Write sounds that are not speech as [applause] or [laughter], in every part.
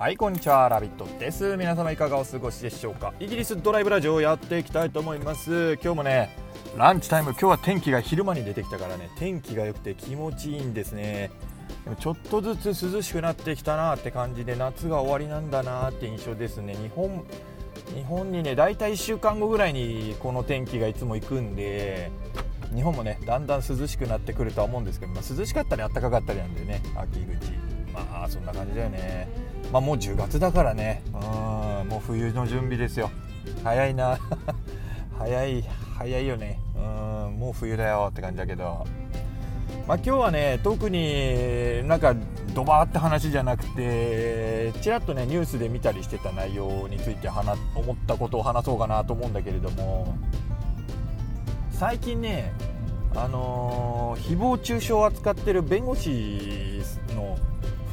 はいこんにちはラビットです。皆様いかがお過ごしでしょうか？イギリスドライブラジオをやっていきたいと思います。今日もねランチタイム今日は天気が昼間に出てきたからね天気が良くて気持ちいいんですね。でもちょっとずつ涼しくなってきたなって感じで夏が終わりなんだなって印象ですね。日本日本にね大体1週間後ぐらいにこの天気がいつも行くんで日本もねだんだん涼しくなってくるとは思うんですけど、まあ、涼しかったり暖かかったりなんでね秋口。まあそんな感じだよね。まあ、もう10月だからね。うん。もう冬の準備ですよ。早いな。[laughs] 早い早いよね。うん。もう冬だよって感じだけど。まあ、今日はね特になんかドバーって話じゃなくてちらっとねニュースで見たりしてた内容について話思ったことを話そうかなと思うんだけれども。最近ねあのー、誹謗中傷を扱ってる弁護士の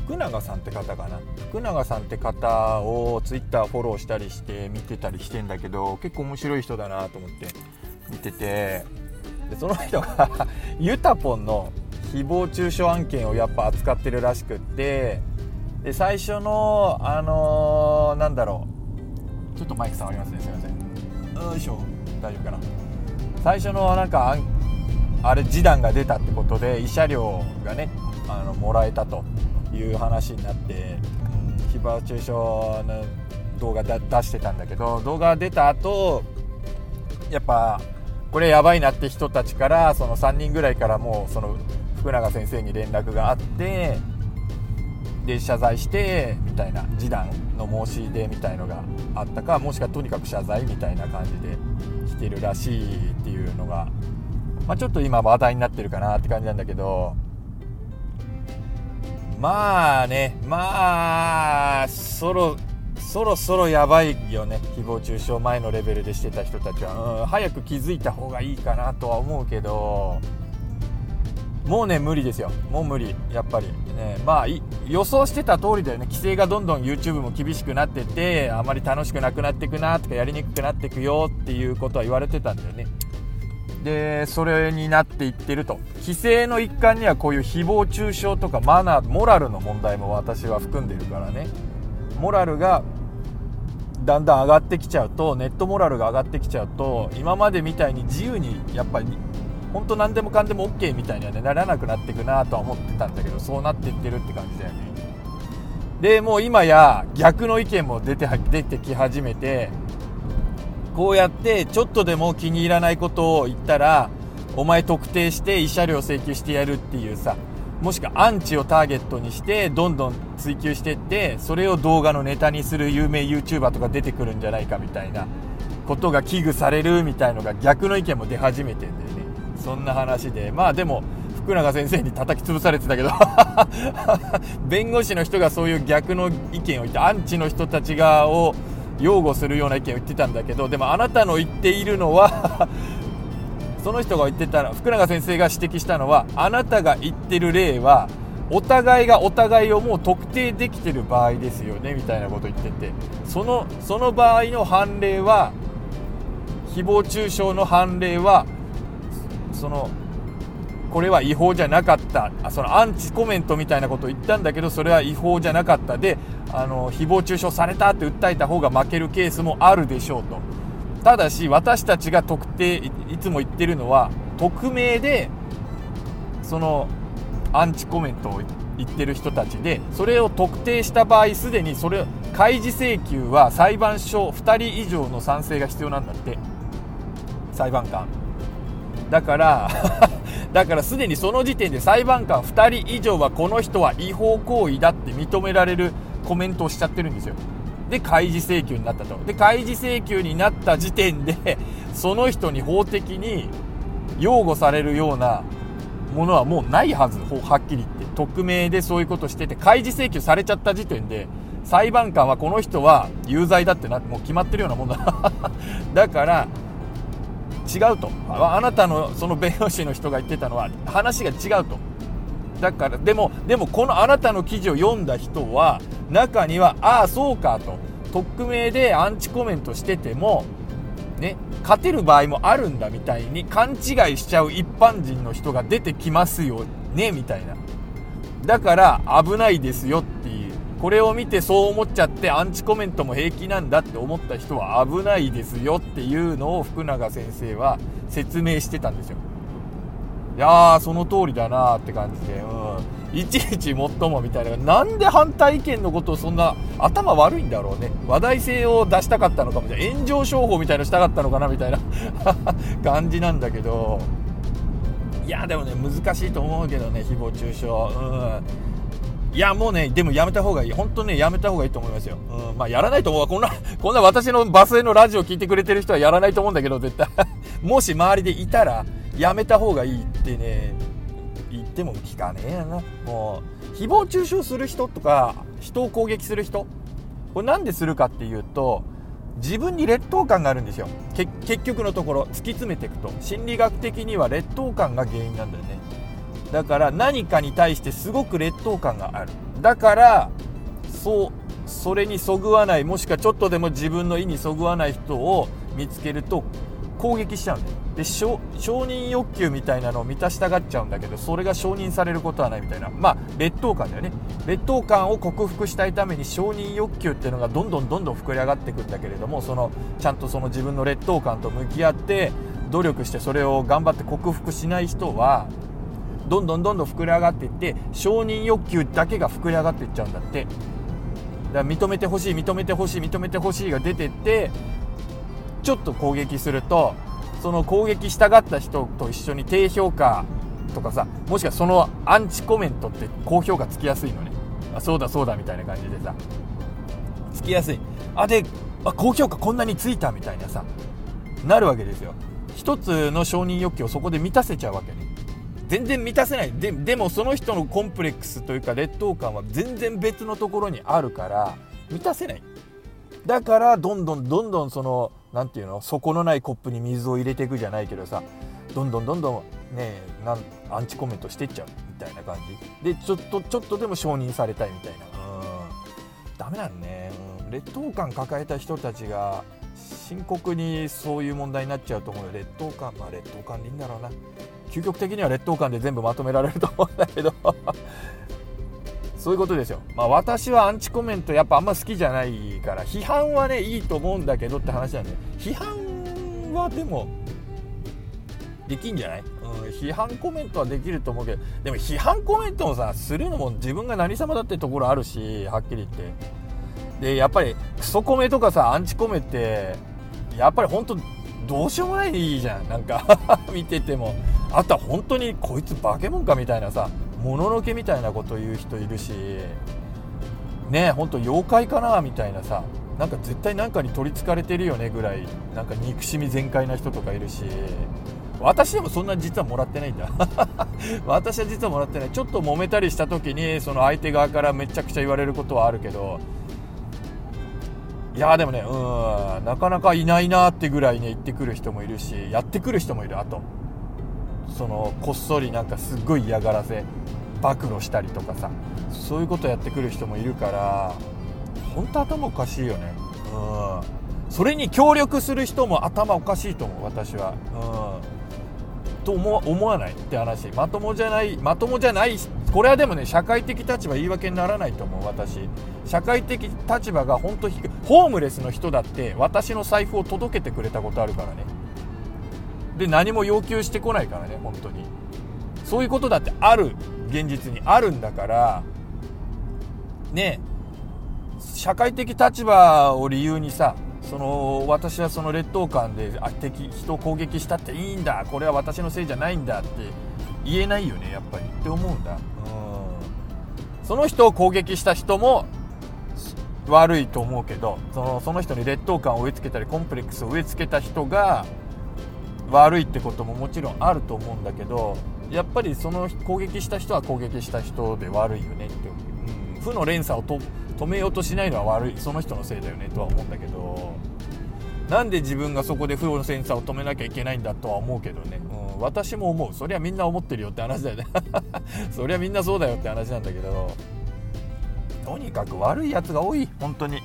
福永さんって方かな？福永さんって方をツイッターフォローしたりして見てたりしてんだけど結構面白い人だなと思って見てて。でその人が [laughs] ユタポンの誹謗中傷案件をやっぱ扱ってるらしくってで最初のあのー、なんだろう。ちょっとマイク触りますねすいません。よいしょ。大丈夫かな？最初のなんかあれ示談が出たってことで慰謝料がねあのもらえたと。いう話になって、うん、誹謗中傷の動画出してたんだけど動画出た後やっぱこれやばいなって人たちからその3人ぐらいからもうその福永先生に連絡があってで謝罪してみたいな示談の申し出みたいのがあったかもしくはとにかく謝罪みたいな感じで来てるらしいっていうのが、まあ、ちょっと今話題になってるかなって感じなんだけどまあねまあそろそろそろやばいよね。誹謗中傷前のレベルでしてた人たちは、うん、早く気づいた方がいいかなとは思うけど。もうね無理ですよ。もう無理。やっぱり。ねまあ予想してた通りだよね。規制がどんどん YouTube も厳しくなっててあまり楽しくなくなっていくなとかやりにくくなっていくよっていうことは言われてたんだよね。でそれになっていってると。規制の一環にはこういう誹謗中傷とかマナーモラルの問題も私は含んでいるからね。モラルがだんだん上がってきちゃうとネットモラルが上がってきちゃうと今までみたいに自由にやっぱり本当何でもかんでも OK みたいには、ね、ならなくなっていくなとは思ってたんだけどそうなっていってるって感じだよね。でもう今や逆の意見も出て出てき始めてこうやってちょっとでも気に入らないことを言ったらお前特定して慰謝料請求してやるっていうさもしくはアンチをターゲットにしてどんどん追求してってそれを動画のネタにする有名 YouTuber とか出てくるんじゃないかみたいなことが危惧されるみたいのが逆の意見も出始めてんだよね。そんな話でまあでも福永先生に叩き潰されてたけど [laughs] 弁護士の人がそういう逆の意見を言ってアンチの人たちがを擁護するような意見を言ってたんだけどでもあなたの言っているのは [laughs] その人が言ってた福永先生が指摘したのはあなたが言ってる例はお互いがお互いをもう特定できてる場合ですよねみたいなこと言っててそのその場合の判例は誹謗中傷の判例はそのこれは違法じゃなかったそのアンチコメントみたいなことを言ったんだけどそれは違法じゃなかった。であの誹謗中傷されたって訴えた方が負けるケースもあるでしょうと。ただし私たちが特定いつも言ってるのは匿名でそのアンチコメントを言ってる人たちでそれを特定した場合すでにそれ開示請求は裁判所2人以上の賛成が必要なんだって。裁判官。だからだからすでにその時点で裁判官2人以上はこの人は違法行為だって認められるコメントをしちゃってるんですよ。で開示請求になったと。で開示請求になった時点で [laughs] その人に法的に擁護されるようなものはもうないはず。はっきり言って。匿名でそういうことしてて開示請求されちゃった時点で裁判官はこの人は有罪だってなってもう決まってるようなもんだ。[laughs] だから違うと。あなたのその弁護士の人が言ってたのは話が違うと。だからでもでもこのあなたの記事を読んだ人は中にはああそうかと。匿名でアンチコメントしててもね勝てる場合もあるんだみたいに勘違いしちゃう一般人の人が出てきますよねみたいな。だから危ないですよっていう。これを見てそう思っちゃってアンチコメントも平気なんだって思った人は危ないですよっていうのを福永先生は説明してたんですよ。いやーその通りだなーって感じでうん。いちいちもっともみたいななんで反対意見のことをそんな頭悪いんだろうね話題性を出したかったのかもしれな炎上商法みたいのしたかったのかなみたいな [laughs] 感じなんだけどいやでもね難しいと思うけどね誹謗中傷うんいや、もうね、でもやめた方がいい。本当ね、やめた方がいいと思いますよ。うん、まあ、やらないと思う。こんな、[laughs] こんな私のバスへのラジオ聞いてくれてる人はやらないと思うんだけど、絶対。[laughs] もし周りでいたら、やめた方がいいってね、言っても聞かねえやな。もう、誹謗中傷する人とか、人を攻撃する人、これなんでするかっていうと、自分に劣等感があるんですよ。結局のところ、突き詰めていくと。心理学的には劣等感が原因なんだよね。だから何かに対してすごく劣等感があるだからそうそれにそぐわないもしくはちょっとでも自分の意にそぐわない人を見つけると攻撃しちゃうんだよで承認欲求みたいなのを満たしたがっちゃうんだけどそれが承認されることはないみたいな。まあ劣等感だよね。劣等感を克服したいために承認欲求っていうのがどんどんどんどん膨れ上がっていくんだけれどもそのちゃんとその自分の劣等感と向き合って努力してそれを頑張って克服しない人はどんどんどんどん膨れ上がっていって承認欲求だけが膨れ上がっていっちゃうんだって。だから認めてほしい認めてほしい認めてほしいが出てってちょっと攻撃するとその攻撃したがった人と一緒に低評価とかさもしくはそのアンチコメントって高評価つきやすいのね。あそうだそうだみたいな感じでさ。つきやすい。あであ高評価こんなについたみたいなさ。なるわけですよ。一つの承認欲求をそこで満たせちゃうわけね。全然満たせない。ででもその人のコンプレックスというか劣等感は全然別のところにあるから満たせない。だからどんどんどんどんその何て言うの？底のないコップに水を入れていくじゃないけどさどんどんどんどんねなんアンチコメントしてっちゃうみたいな感じ。でちょっとちょっとでも承認されたいみたいな。うん。ダメなんね、うん、劣等感抱えた人たちが深刻にそういう問題になっちゃうと思うよ。劣等感まあ劣等感でいいんだろうな。究極的には劣等感で全部まとめられると思うんだけどそういうことですよ。まあ私はアンチコメントやっぱあんま好きじゃないから、批判はね、いいと思うんだけどって話なんで、批判はでも、できんじゃない、うん、批判コメントはできると思うけど、でも批判コメントをさ、するのも自分が何様だってところあるし、はっきり言って。で、やっぱりクソコメとかさ、アンチコメって、やっぱり本当どうしようもないじゃん。なんか [laughs] 見てても。あとは本当にこいつ化け物かみたいなさもののけみたいなこと言う人いるしねえ本当妖怪かなみたいなさなんか絶対なんかに取りつかれてるよねぐらいなんか憎しみ全開な人とかいるし私でもそんな実はもらってないんだ。[laughs] 私は実はもらってない。ちょっと揉めたりした時にその相手側からめちゃくちゃ言われることはあるけどいやでもねうんなかなかいないなってぐらいね言ってくる人もいるしやってくる人もいるあと。そのこっそりなんかすっごい嫌がらせ暴露したりとかさそういうことやってくる人もいるから本当頭おかしいよね。うん。それに協力する人も頭おかしいと思う私は。うん。と思思わないって話。まともじゃないまともじゃないこれはでもね社会的立場言い訳にならないと思う私。社会的立場が本当低いホームレスの人だって私の財布を届けてくれたことあるからね。で何も要求してこないからね本当に。そういうことだってある現実にあるんだからね社会的立場を理由にさその私はその劣等感であ敵人を攻撃したっていいんだこれは私のせいじゃないんだって言えないよねやっぱり。って思うんだ。うん。その人を攻撃した人も悪いと思うけどそのその人に劣等感を植え付けたりコンプレックスを植え付けた人が悪いってことももちろんあると思うんだけどやっぱりその攻撃した人は攻撃した人で悪いよねって、う。ん、負の連鎖を止めようとしないのは悪い。その人のせいだよねとは思うんだけどなんで自分がそこで負の連鎖を止めなきゃいけないんだとは思うけどね、うん、私も思う。そりゃみんな思ってるよって話だよね。[laughs] そりゃみんなそうだよって話なんだけど。とにかく悪いやつが多い。本当に。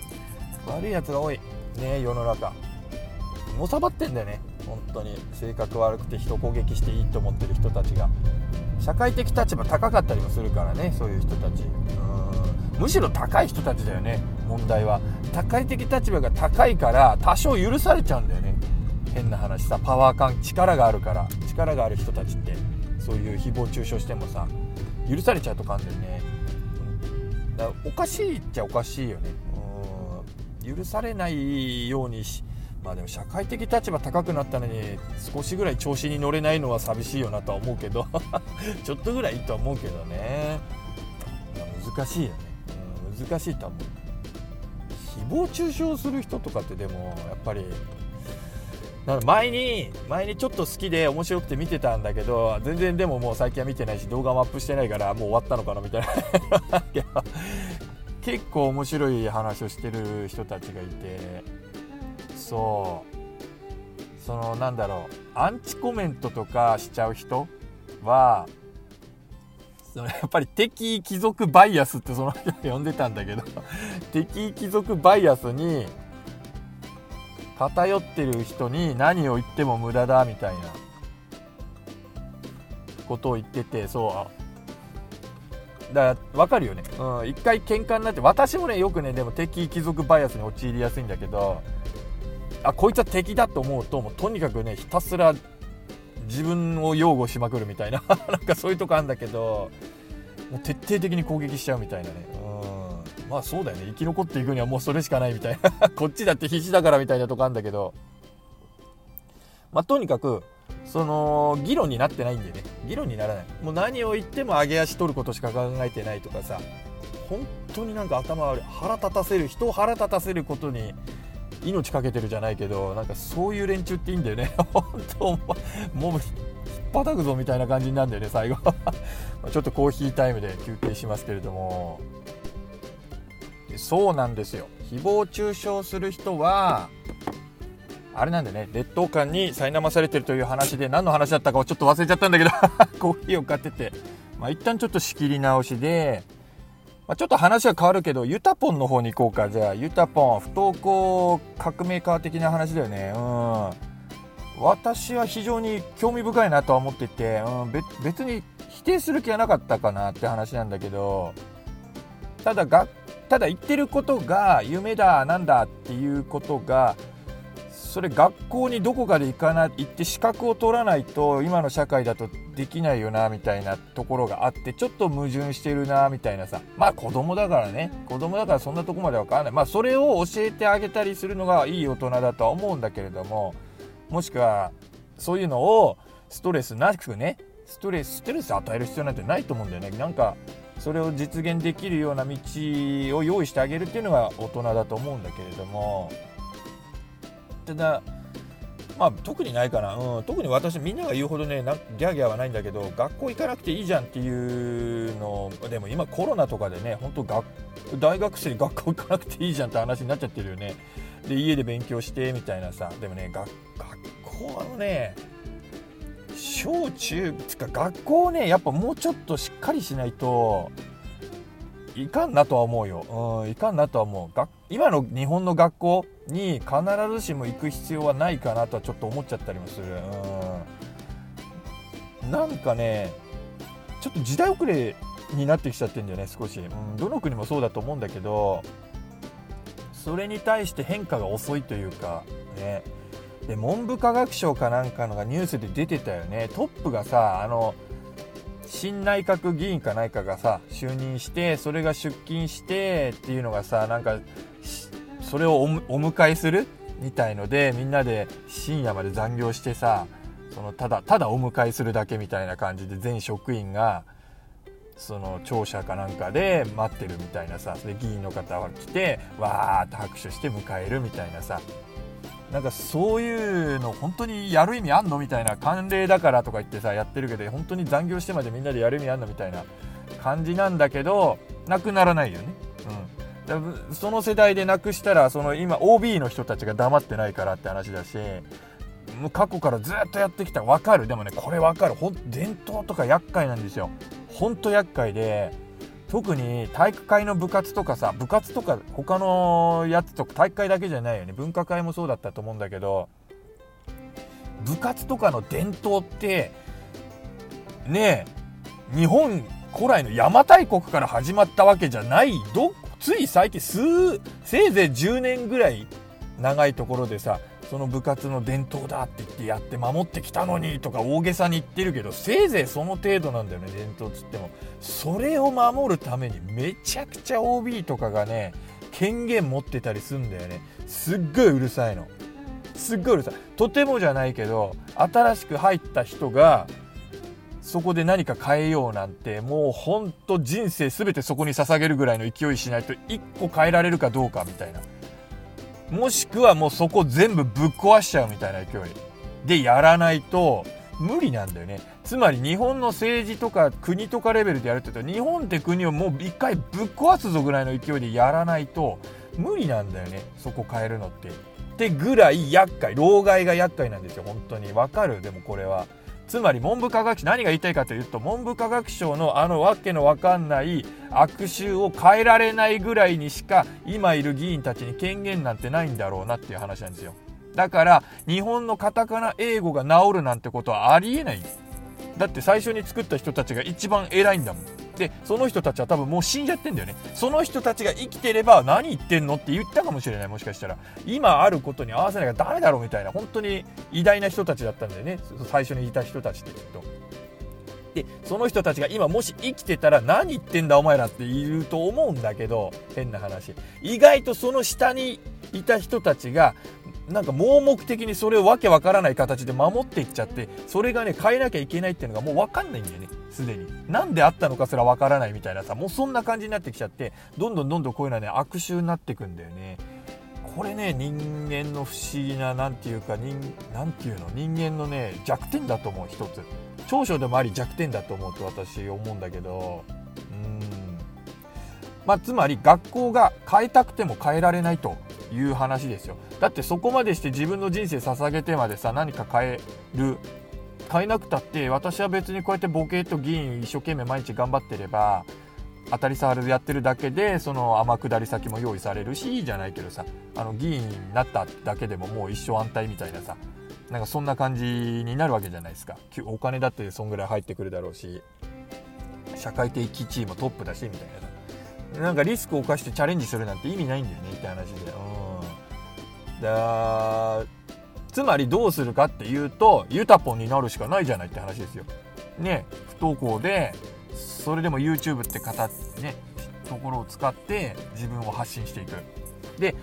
悪いやつが多い。ね世の中。のさばってんだよね。本当に性格悪くて人攻撃していいと思ってる人たちが社会的立場高かったりもするからねそういう人たち。うん。むしろ高い人たちだよね問題は。社会的立場が高いから多少許されちゃうんだよね。変な話さパワー感力があるから力がある人たちって。そういう誹謗中傷してもさ許されちゃうとかあるんだよね。だからおかしいっちゃおかしいよね。うん。許されないようにしまあでも社会的立場高くなったのに少しぐらい調子に乗れないのは寂しいよなとは思うけど [laughs] ちょっとぐらいいいとは思うけどね、難しいよね、うん、難しいとは思う。誹謗中傷する人とかってでもやっぱり前に前にちょっと好きで面白くて見てたんだけど全然でももう最近は見てないし動画もアップしてないからもう終わったのかなみたいな。[laughs] 結構面白い話をしてる人たちがいてそう。そのなんだろう。アンチコメントとかしちゃう人はそのやっぱり敵貴族バイアスってその人呼んでたんだけど [laughs] 敵貴族バイアスに偏ってる人に何を言っても無駄だみたいな。ことを言っててそう。だから分かるよね、うん、一回喧嘩になって私もねよくねでも敵貴族バイアスに陥りやすいんだけどあこいつは敵だと思うともうとにかくねひたすら自分を擁護しまくるみたいな [laughs] なんかそういうとこあるんだけどもう徹底的に攻撃しちゃうみたいなね。うん。まあそうだよね。生き残っていくにはもうそれしかないみたいな。[laughs] こっちだって必死だからみたいなとこあるんだけど。まあとにかくその議論になってないんでね。議論にならない。もう何を言っても上げ足取ることしか考えてないとかさ本当になんか頭悪い。腹立たせる人を腹立たせることに命かけてるじゃないけどなんかそういう連中っていいんだよね。[laughs] 本当もう引っ叩くぞみたいな感じになるんだよね最後。[laughs] ちょっとコーヒータイムで休憩しますけれども。そうなんですよ。誹謗中傷する人はあれなんでね。劣等感に苛まされてるという話で何の話だったかをちょっと忘れちゃったんだけど [laughs] コーヒーを買ってて。まあ一旦ちょっと仕切り直しでまあ、ちょっと話は変わるけどユタポンの方に行こうか。じゃあユタポン不登校革命家的な話だよね。うん。私は非常に興味深いなとは思ってて、うん、別に否定する気はなかったかなって話なんだけどただがただ言ってることが夢だなんだっていうことがそれ学校にどこかで行かない行って資格を取らないと今の社会だとできないよなみたいなところがあってちょっと矛盾してるなみたいなさ。まあ子供だからね。子供だからそんなとこまでわからない。まあそれを教えてあげたりするのがいい大人だとは思うんだけれどももしくはそういうのをストレスなくねストレスストレス与える必要なんてないと思うんだよね。なんかそれを実現できるような道を用意してあげるっていうのが大人だと思うんだけれどもた。だまあ特にないかな、うん、特に私みんなが言うほどねなギャーギャーはないんだけど学校行かなくていいじゃんっていうのでも今コロナとかでね本当学大学生に学校行かなくていいじゃんって話になっちゃってるよね。で家で勉強してみたいなさ。でもね学校のね小中つか学校ねやっぱもうちょっとしっかりしないといかんなとは思うよ。うん、いかんなとは思う。今の日本の学校に必ずしも行く必要はないかなとはちょっと思っちゃったりもする。うん。なんかね、ちょっと時代遅れになってきちゃってんだよね、少し。うん、どの国もそうだと思うんだけど、それに対して変化が遅いというか、ね。で、文部科学省かなんかのがニュースで出てたよね。トップがさ、あの、新内閣議員か何かがさ就任してそれが出勤してっていうのがさなんかそれをお迎えするみたいのでみんなで深夜まで残業してさそのただただお迎えするだけみたいな感じで全職員がその庁舎かなんかで待ってるみたいなさで議員の方が来てわーって拍手して迎えるみたいなさなんかそういうの本当にやる意味あんのみたいな慣例だからとか言ってさやってるけど本当に残業してまでみんなでやる意味あんのみたいな感じなんだけどなくならないよね。うん、その世代でなくしたらその今 OB の人たちが黙ってないからって話だしもう過去からずっとやってきた分かるでもねこれ分かるほん伝統とか厄介なんですよ。ほんと厄介で特に体育会の部活とかさ部活とか他のやつとか体育会だけじゃないよね。文化会もそうだったと思うんだけど部活とかの伝統ってねえ日本古来の邪馬台国から始まったわけじゃない。どつい最近数せいぜい10年ぐらい長いところでさその部活の伝統だって言ってやって守ってきたのにとか大げさに言ってるけどせいぜいその程度なんだよね伝統っつっても。それを守るためにめちゃくちゃ OB とかがね権限持ってたりすんだよね。すっごいうるさいの。すっごいうるさい。とてもじゃないけど新しく入った人がそこで何か変えようなんてもうほんと人生全てそこに捧げるぐらいの勢いしないと1個変えられるかどうかみたいな。もしくはもうそこ全部ぶっ壊しちゃうみたいな勢いでやらないと無理なんだよね。つまり日本の政治とか国とかレベルでやるって言うと日本って国をもう一回ぶっ壊すぞぐらいの勢いでやらないと無理なんだよね。そこ変えるのって。ってぐらい厄介。老害が厄介なんですよ本当に。わかる？でもこれは。つまり文部科学省何が言いたいかというと文部科学省のあのわけのわかんない悪臭を変えられないぐらいにしか今いる議員たちに権限なんてないんだろうなっていう話なんですよ。だから日本のカタカナ英語が治るなんてことはありえないだって最初に作った人たちが一番偉いんだもん。でその人たちは多分もう死んじゃってんだよね。その人たちが生きてれば何言ってんの？って言ったかもしれないもしかしたら。今あることに合わせなきゃダメだろうみたいな本当に偉大な人たちだったんだよね。最初にいた人たちってきっと。でその人たちが今もし生きてたら何言ってんだお前らって言うと思うんだけど変な話。意外とその下にいた人たちがなんか盲目的にそれをわけわからない形で守っていっちゃってそれがね変えなきゃいけないっていうのがもう分かんないんだよね。すでに。なんであったのかすらわからないみたいなさもうそんな感じになってきちゃってどんどんどんどんこういうのはね悪臭になってくんだよね。これね人間の不思議な何て言うか人何て言うの？人間のね弱点だと思う一つ。長所でもあり弱点だと思うと私思うんだけどうん。まあつまり学校が変えたくても変えられないという話ですよ。だってそこまでして自分の人生捧げてまでさ何か変える変えなくたって私は別にこうやってボケと議員一生懸命毎日頑張ってれば当たり障りやってるだけでその天下り先も用意されるしいいじゃないけどさあの議員になっただけでももう一生安泰みたいなさなんかそんな感じになるわけじゃないですか。お金だってそんぐらい入ってくるだろうし社会的地位もトップだしみたいな。なんかリスクを冒してチャレンジするなんて意味ないんだよねって話で。うん。だつまりどうするかっていうとユタポンになるしかないじゃないって話ですよ。ね。不登校でそれでも YouTube って方ねところを使って自分を発信していく。で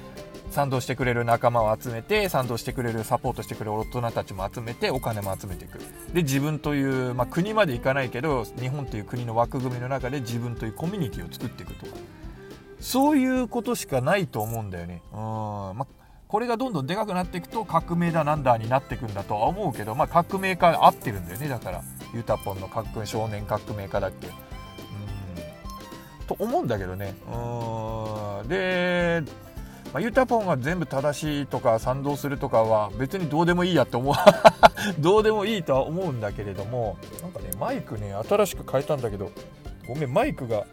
賛同してくれる仲間を集めて賛同してくれるサポートしてくれる大人たちも集めてお金も集めていく。で自分という、まあ、国まで行かないけど日本という国の枠組みの中で自分というコミュニティを作っていくとか。そういうことしかないと思うんだよね。うん、まあ、これがどんどんでかくなっていくと革命だなんだになっていくんだとは思うけど、まあ、革命家合ってるんだよね。だからユタポンの革少年革命家だっけ。うん。と思うんだけどね。うん。でまあ、ユタポンが全部正しいとか賛同するとかは別にどうでもいいやって思う。[laughs] どうでもいいとは思うんだけれどもなんかねマイクね新しく変えたんだけどごめんマイクが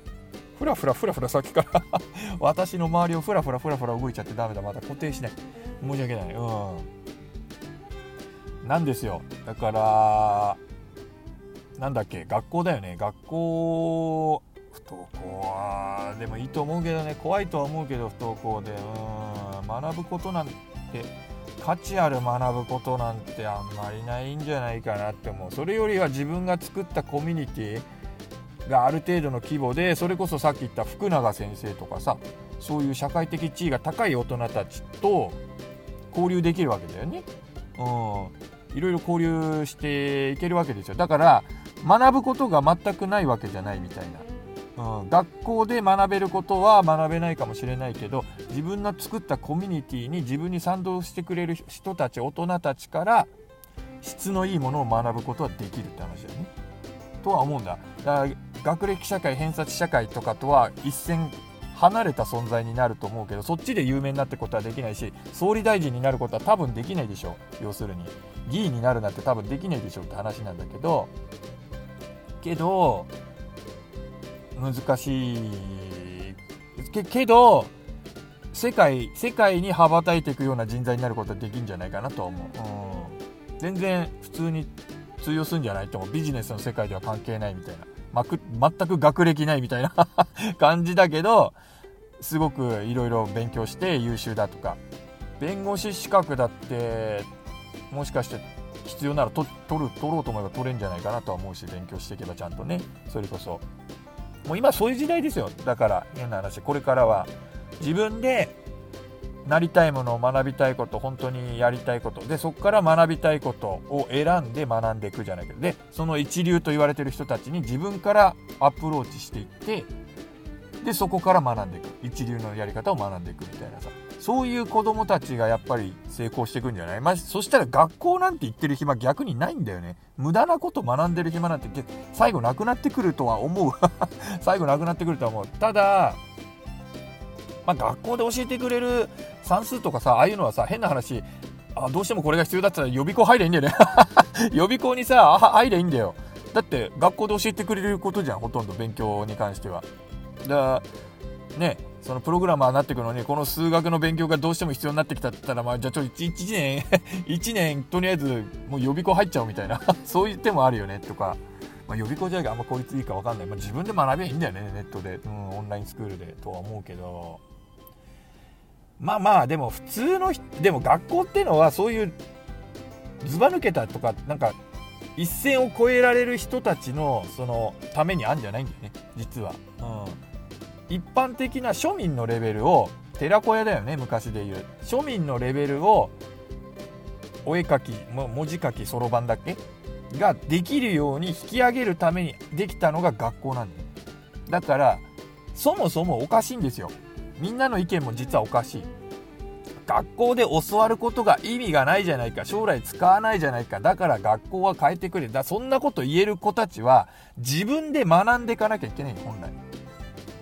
ふらふらふらふらさっきから [laughs] 私の周りをふらふらふらふら動いちゃってダメだ。まだ固定しない。申し訳ない。うん。なんですよ。だからなんだっけ学校だよね。学校不登校はでもいいと思うけどね怖いとは思うけど不登校でうん学ぶことなんて価値ある学ぶことなんてあんまりないんじゃないかなって思う。それよりは自分が作ったコミュニティがある程度の規模でそれこそさっき言った福永先生とかさそういう社会的地位が高い大人たちと交流できるわけだよね。うん、いろいろ交流していけるわけですよ。だから学ぶことが全くないわけじゃないみたいな。うん、学校で学べることは学べないかもしれないけど自分の作ったコミュニティに自分に賛同してくれる人たち大人たちから質のいいものを学ぶことはできるって話だよね。とは思うんだ。だ学歴社会偏差値社会とかとは一線離れた存在になると思うけどそっちで有名になってことはできないし総理大臣になることは多分できないでしょう要するに議員になるなんて多分できないでしょうって話なんだけどけど難しい。けけど世界世界に羽ばたいていくような人材になることはできるんじゃないかなと思う、うん、全然普通に通用するんじゃないと思う。ビジネスの世界では関係ないみたいな。まく全く学歴ないみたいな [laughs] 感じだけどすごくいろいろ勉強して優秀だとか。弁護士資格だってもしかして必要なら取る取ろうと思えば取れるんじゃないかなとは思うし勉強していけばちゃんとね。それこそもう今そういう時代ですよ。だから変な話これからは。自分でなりたいものを学びたいこと本当にやりたいこと。でそこから学びたいことを選んで学んでいくじゃないけど。でその一流と言われてる人たちに自分からアプローチしていってでそこから学んでいく。一流のやり方を学んでいくみたいなさ。そういう子供たちがやっぱり成功していくんじゃない？まあ、そしたら学校なんて行ってる暇逆にないんだよね。無駄なこと学んでる暇なんて最後なくなってくるとは思う。[laughs] 最後なくなってくるとは思う。ただ、まあ、学校で教えてくれる算数とかさ、ああいうのはさ、変な話、あどうしてもこれが必要だったら予備校入ればいいんだよね。[laughs] 予備校にさ、あ入ればいいんだよ。だって学校で教えてくれることじゃん、ほとんど勉強に関しては。だね、そのプログラマーになっていくのに、この数学の勉強がどうしても必要になってきたったら、まあ、じゃあちょっと 1, 1年、1年、[laughs] とりあえずもう予備校入っちゃうみたいなそういう手もあるよね、とか。まあ、予備校じゃあんま効率いいか分かんない。まあ、自分で学べばいいんだよね、ネットで。うん、オンラインスクールで、とは思うけど。まあまあ、でも普通の、でも学校っていうのはそういう、ずば抜けたとか、なんか、一線を越えられる人たちの、その、ためにあるんじゃないんだよね、実は。うん。一般的な庶民のレベルを寺子屋だよね昔で言う。庶民のレベルをお絵描き文字書きそろばんだっけ？ができるように引き上げるためにできたのが学校なんだよ。だからそもそもおかしいんですよ。みんなの意見も実はおかしい。学校で教わることが意味がないじゃないか将来使わないじゃないか。だから学校は変えてくれ。だそんなこと言える子たちは自分で学んでいかなきゃいけない本来。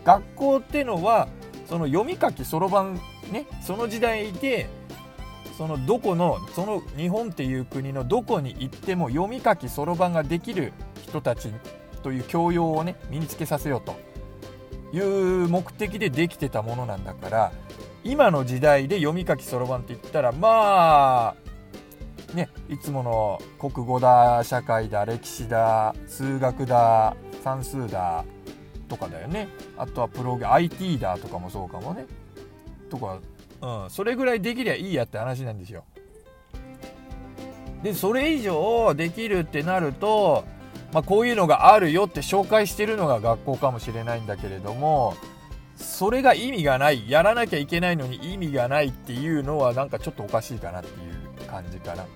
学校ってのはその読み書きそろばんねその時代でそのどこのその日本っていう国のどこに行っても読み書きそろばんができる人たちという教養をね身につけさせようという目的でできてたものなんだから今の時代で読み書きそろばんって言ったらまあねいつもの国語だ社会だ歴史だ数学だ算数だとかだよね。あとはプロゲ IT だとかもそうかもね。とかうんそれぐらいできりゃいいやって話なんですよ。でそれ以上できるってなるとまあ、こういうのがあるよって紹介してるのが学校かもしれないんだけれどもそれが意味がないやらなきゃいけないのに意味がないっていうのはなんかちょっとおかしいかなっていう感じかな。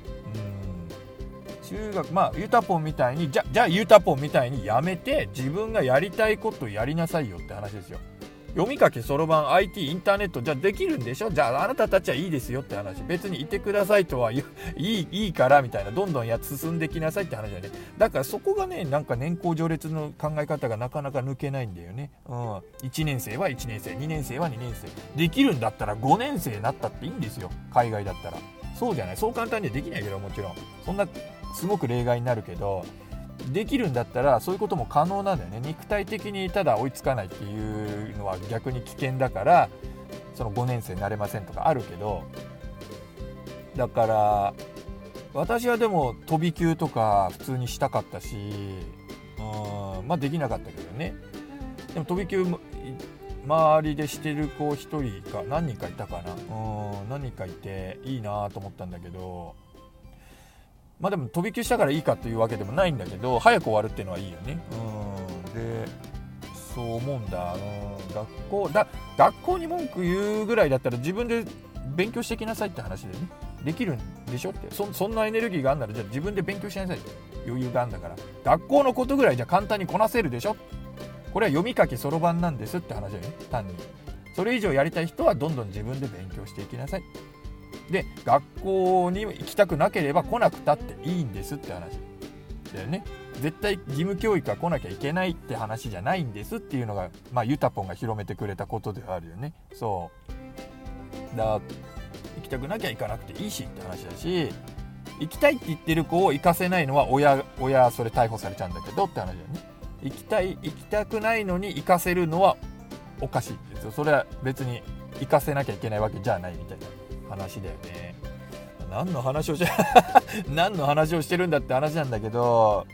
中学まあゆたぽんみたいにじゃじゃあゆたぽんみたいにやめて自分がやりたいことやりなさいよって話ですよ。読み書きそろばん IT インターネットじゃあできるんでしょ？じゃああなたたちはいいですよって話。別にいてくださいとは [laughs] いいいいからみたいなどんどんや進んできなさいって話だね。だからそこがねなんか年功序列の考え方がなかなか抜けないんだよね。うん。1年生は1年生2年生は2年生。できるんだったら5年生になったっていいんですよ。海外だったら。そうじゃない？そう簡単にはできないけどもちろん。そんなすごく例外になるけどできるんだったらそういうことも可能なんだよね。肉体的にただ追いつかないっていうのは逆に危険だからその5年生になれませんとかあるけどだから私はでも飛び級とか普通にしたかったしうんまあできなかったけどね。でも飛び級周りでしてる子1人か何人かいたかな。うん何人かいていいなと思ったんだけどまあでも飛び級したからいいかというわけでもないんだけど早く終わるっていうのはいいよね。うん。でそう思うんだ、うん、学校だ学校に文句言うぐらいだったら自分で勉強してきなさいって話でね。できるんでしょって。そんなエネルギーがあるならじゃあ自分で勉強しなさい。余裕があるんだから。学校のことぐらいじゃ簡単にこなせるでしょ。これは読み書きそろばんなんですって話だよね。単に。それ以上やりたい人はどんどん自分で勉強していきなさい。で学校に行きたくなければ来なくたっていいんですって話だよね。絶対義務教育は来なきゃいけないって話じゃないんですっていうのが、まあ、ゆたぽんが広めてくれたことではあるよね。そう。だ行きたくなきゃ行かなくていいしって話だし行きたいって言ってる子を行かせないのは親親それ逮捕されちゃうんだけどって話だよね。行きたい行きたくないのに行かせるのはおかしいですよ。それは別に行かせなきゃいけないわけじゃないみたいな。話だよね。何の話をし [laughs] 何の話をしてるんだって話なんだけど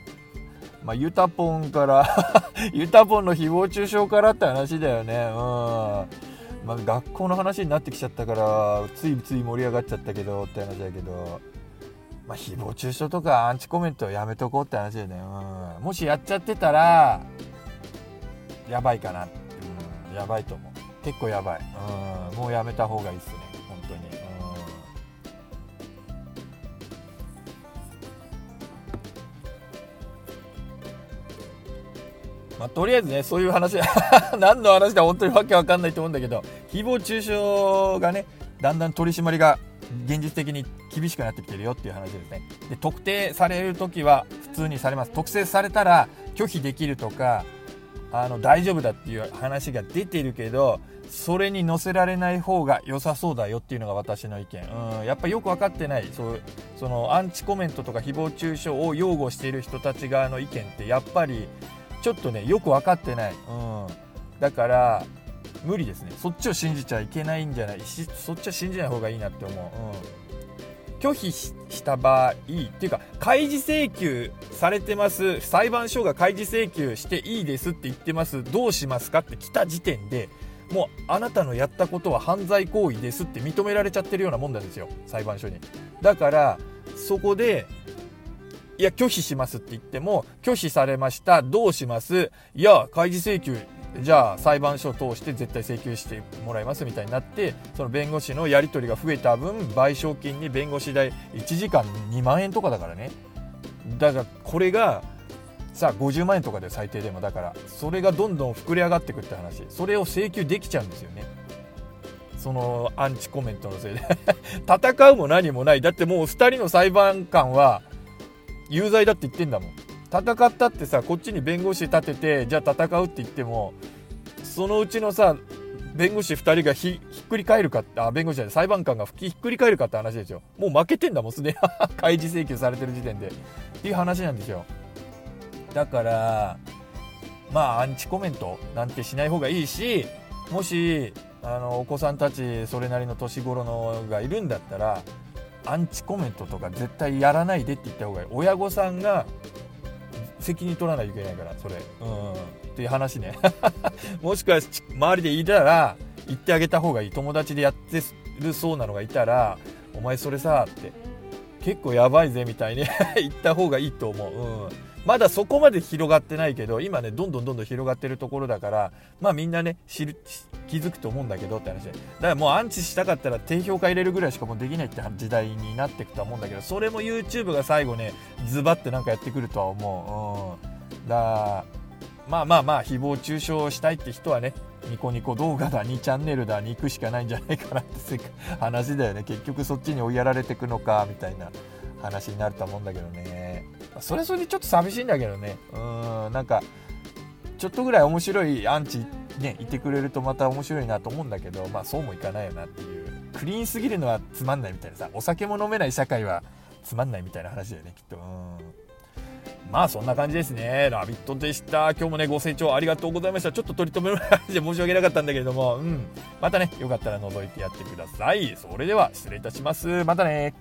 まあ、ユタポンから [laughs] ユタポンの誹謗中傷からって話だよね。うん。まあ、学校の話になってきちゃったからついつい盛り上がっちゃったけどって話だけどまあ、誹謗中傷とかアンチコメントはやめとこうって話だよね、うん、もしやっちゃってたらやばいかな、うん、やばいと思う。結構やばい、うん、もうやめた方がいいっすね。まあ、とりあえずねそういう話 [laughs] 何の話か本当にわけわかんないと思うんだけど誹謗中傷がねだんだん取り締まりが現実的に厳しくなってきてるよっていう話ですね。で特定される時は普通にされます。特定されたら拒否できるとかあの大丈夫だっていう話が出てるけどそれに載せられない方が良さそうだよっていうのが私の意見。うんやっぱよく分かってない。そうそのアンチコメントとか誹謗中傷を擁護している人たち側の意見ってやっぱりちょっとねよく分かってない、うん、だから無理ですね。そっちを信じちゃいけないんじゃない。しそっちは信じない方がいいなって思う、うん、拒否した場合っていうか開示請求されてます。裁判所が開示請求していいですって言ってます。どうしますかって来た時点でもうあなたのやったことは犯罪行為ですって認められちゃってるようなもんなんですよ。裁判所に。だからそこでいや拒否しますって言っても拒否されましたどうします？いや開示請求じゃあ裁判所を通して絶対請求してもらいますみたいになってその弁護士のやり取りが増えた分賠償金に弁護士代1時間2万円とかだからね。だからこれがさあ50万円とかで最低でもだからそれがどんどん膨れ上がってくって話。それを請求できちゃうんですよね。そのアンチコメントのせいで。[laughs] 戦うも何もない。だってもう2人の裁判官は有罪だって言ってんだもん。戦ったってさこっちに弁護士立ててじゃあ戦うって言ってもそのうちのさ弁護士2人がひっくり返るかってあ弁護士じゃない裁判官がひっくり返るかって話ですよもう負けてんだもんすでに。[laughs] 開示請求されてる時点で。っていう話なんですよだからまあアンチコメントなんてしない方がいいしもしあのお子さんたちそれなりの年頃のがいるんだったらアンチコメントとか絶対やらないでって言った方がいい。親御さんが責任取らないといけないからそれ。うん。っていう話ね。[laughs] もしくは周りでいたら言ってあげた方がいい。友達でやってるそうなのがいたらお前それさって。結構やばいぜみたいに [laughs] 言った方がいいと思う、うん、まだそこまで広がってないけど今ねどんどんどんどん広がってるところだからまあみんなね知る気づくと思うんだけどって話で。だからもうアンチしたかったら低評価入れるぐらいしかもうできないって時代になっていくとは思うんだけどそれも YouTube が最後ねズバってなんかやってくるとは思う、うん、だまあまあまあ誹謗中傷したいって人はねニコニコ動画だ2チャンネルだに行くしかないんじゃないかなって話だよね。結局そっちに追いやられてくのかみたいな。話になると思うんだけどねそれそれでちょっと寂しいんだけどねうんなんかちょっとぐらい面白いアンチねいてくれるとまた面白いなと思うんだけどまあそうもいかないよなっていうクリーンすぎるのはつまんないみたいなさお酒も飲めない社会はつまんないみたいな話だよねきっとうんまあそんな感じですね。ラビットでした。今日もね、ご清聴ありがとうございました。ちょっと取り留めのないで申し訳なかったんだけれども、うん。またね、よかったら覗いてやってください。それでは失礼いたします。またね。